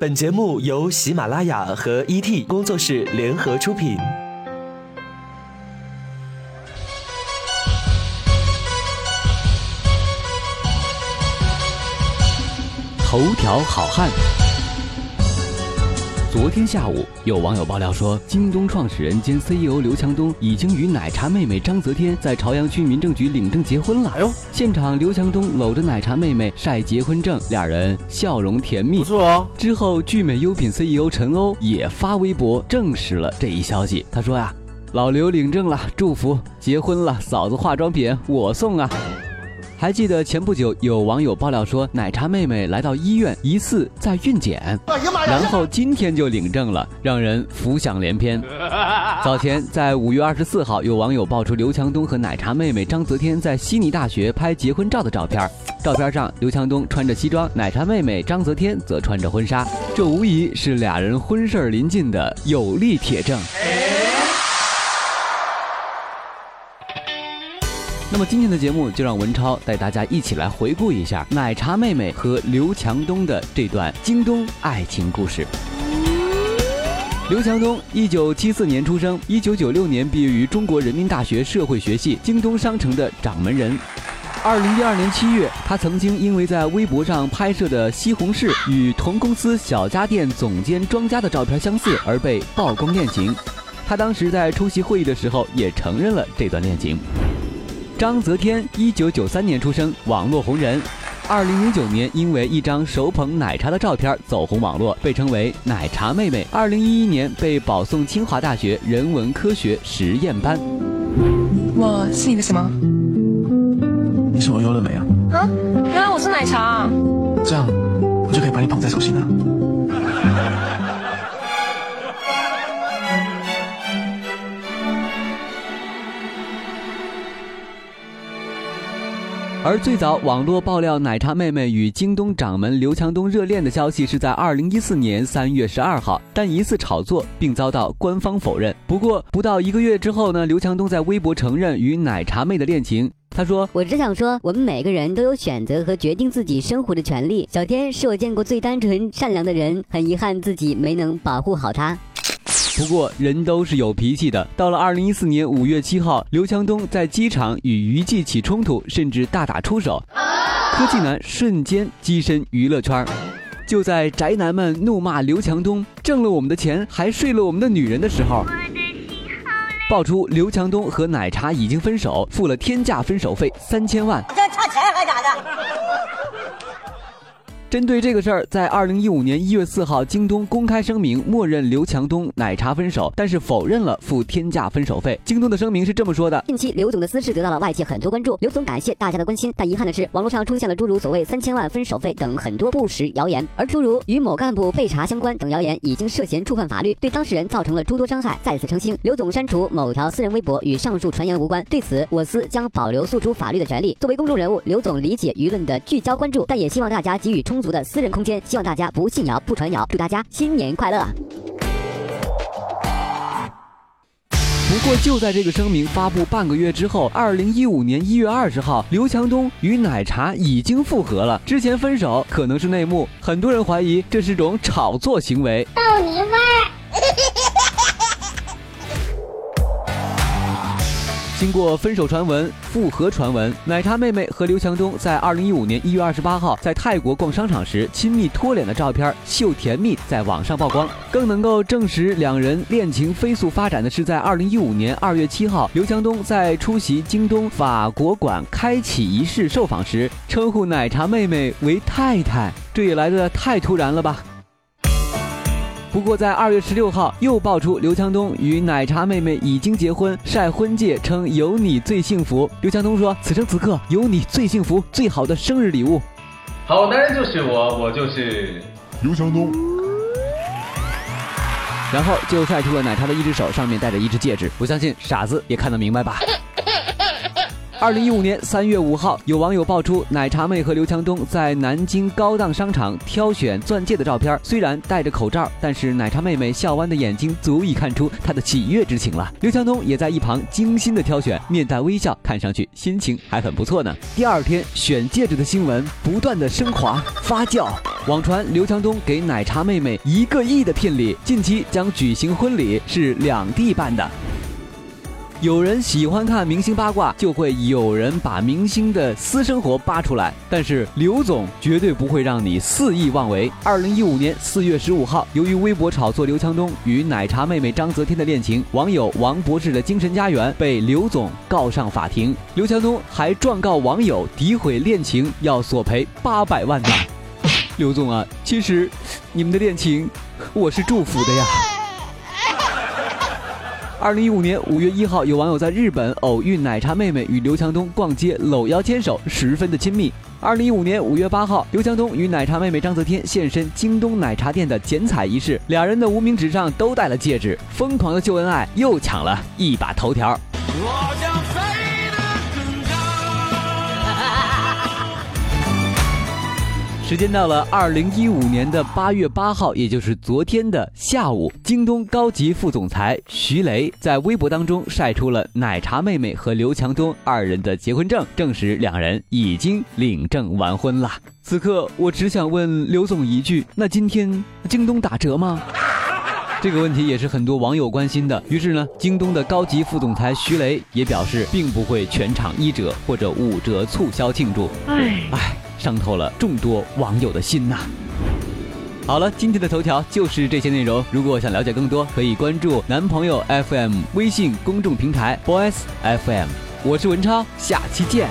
本节目由喜马拉雅和 ET 工作室联合出品。头条好汉。昨天下午，有网友爆料说，京东创始人兼 CEO 刘强东已经与奶茶妹妹张泽天在朝阳区民政局领证结婚了。哎呦，现场刘强东搂着奶茶妹妹晒结婚证，俩人笑容甜蜜。不错哦。之后，聚美优品 CEO 陈欧也发微博证实了这一消息。他说呀，老刘领证了，祝福结婚了，嫂子化妆品我送啊。还记得前不久有网友爆料说，奶茶妹妹来到医院疑似在孕检，然后今天就领证了，让人浮想联翩。早前在五月二十四号，有网友爆出刘强东和奶茶妹妹张泽天在悉尼大学拍结婚照的照片，照片上刘强东穿着西装，奶茶妹妹张泽天则穿着婚纱，这无疑是俩人婚事儿临近的有力铁证。那么今天的节目就让文超带大家一起来回顾一下奶茶妹妹和刘强东的这段京东爱情故事。刘强东，一九七四年出生，一九九六年毕业于中国人民大学社会学系，京东商城的掌门人。二零一二年七月，他曾经因为在微博上拍摄的西红柿与同公司小家电总监庄家的照片相似而被曝光恋情。他当时在出席会议的时候也承认了这段恋情。张泽天，一九九三年出生，网络红人。二零零九年，因为一张手捧奶茶的照片走红网络，被称为“奶茶妹妹”。二零一一年被保送清华大学人文科学实验班。我是你的什么？你是我优乐美啊！啊，原来我是奶茶。这样，我就可以把你捧在手心了。而最早网络爆料奶茶妹妹与京东掌门刘强东热恋的消息是在二零一四年三月十二号，但疑似炒作，并遭到官方否认。不过不到一个月之后呢，刘强东在微博承认与奶茶妹的恋情。他说：“我只想说，我们每个人都有选择和决定自己生活的权利。小天是我见过最单纯善良的人，很遗憾自己没能保护好他。”不过人都是有脾气的。到了二零一四年五月七号，刘强东在机场与娱记起冲突，甚至大打出手，科技男瞬间跻身娱乐圈。就在宅男们怒骂刘强东挣了我们的钱，还睡了我们的女人的时候，爆出刘强东和奶茶已经分手，付了天价分手费三千万。这差钱还咋的？针对这个事儿，在二零一五年一月四号，京东公开声明，默认刘强东、奶茶分手，但是否认了付天价分手费。京东的声明是这么说的：近期刘总的私事得到了外界很多关注，刘总感谢大家的关心，但遗憾的是，网络上出现了诸如所谓三千万分手费等很多不实谣言，而诸如与某干部被查相关等谣言已经涉嫌触犯法律，对当事人造成了诸多伤害。再次澄清，刘总删除某条私人微博与上述传言无关。对此，我司将保留诉诸法律的权利。作为公众人物，刘总理解舆论的聚焦关注，但也希望大家给予充足的私人空间。希望大家不信谣不传谣，祝大家新年快乐！不过就在这个声明发布半个月之后，二零一五年一月二十号，刘强东与奶茶已经复合了。之前分手可能是内幕，很多人怀疑这是种炒作行为。逗你玩经过分手传闻、复合传闻，奶茶妹妹和刘强东在二零一五年一月二十八号在泰国逛商场时亲密脱脸的照片秀甜蜜在网上曝光。更能够证实两人恋情飞速发展的是，在二零一五年二月七号，刘强东在出席京东法国馆开启仪式受访时，称呼奶茶妹妹为太太，这也来的太突然了吧？不过，在二月十六号又爆出刘强东与奶茶妹妹已经结婚，晒婚戒称有你最幸福。刘强东说：“此生此刻有你最幸福，最好的生日礼物。”好男人就是我，我就是刘强东。然后就晒出了奶茶的一只手上面戴着一只戒指，我相信傻子也看得明白吧。二零一五年三月五号，有网友爆出奶茶妹和刘强东在南京高档商场挑选钻戒的照片。虽然戴着口罩，但是奶茶妹妹笑弯的眼睛足以看出她的喜悦之情了。刘强东也在一旁精心的挑选，面带微笑，看上去心情还很不错呢。第二天，选戒指的新闻不断的升华发酵。网传刘强东给奶茶妹妹一个亿的聘礼，近期将举行婚礼，是两地办的。有人喜欢看明星八卦，就会有人把明星的私生活扒出来。但是刘总绝对不会让你肆意妄为。二零一五年四月十五号，由于微博炒作刘强东与奶茶妹妹张泽天的恋情，网友王博士的精神家园被刘总告上法庭。刘强东还状告网友诋毁恋情，要索赔八百万呢。刘总啊，其实你们的恋情，我是祝福的呀。二零一五年五月一号，有网友在日本偶遇奶茶妹妹与刘强东逛街，搂腰牵手，十分的亲密。二零一五年五月八号，刘强东与奶茶妹妹张泽天现身京东奶茶店的剪彩仪式，两人的无名指上都戴了戒指，疯狂的秀恩爱又抢了一把头条。时间到了二零一五年的八月八号，也就是昨天的下午，京东高级副总裁徐雷在微博当中晒出了奶茶妹妹和刘强东二人的结婚证，证实两人已经领证完婚了。此刻，我只想问刘总一句：那今天京东打折吗？这个问题也是很多网友关心的。于是呢，京东的高级副总裁徐雷也表示，并不会全场一折或者五折促销庆祝。哎哎。伤透了众多网友的心呐！好了，今天的头条就是这些内容。如果想了解更多，可以关注男朋友 FM 微信公众平台 Boys FM。我是文超，下期见。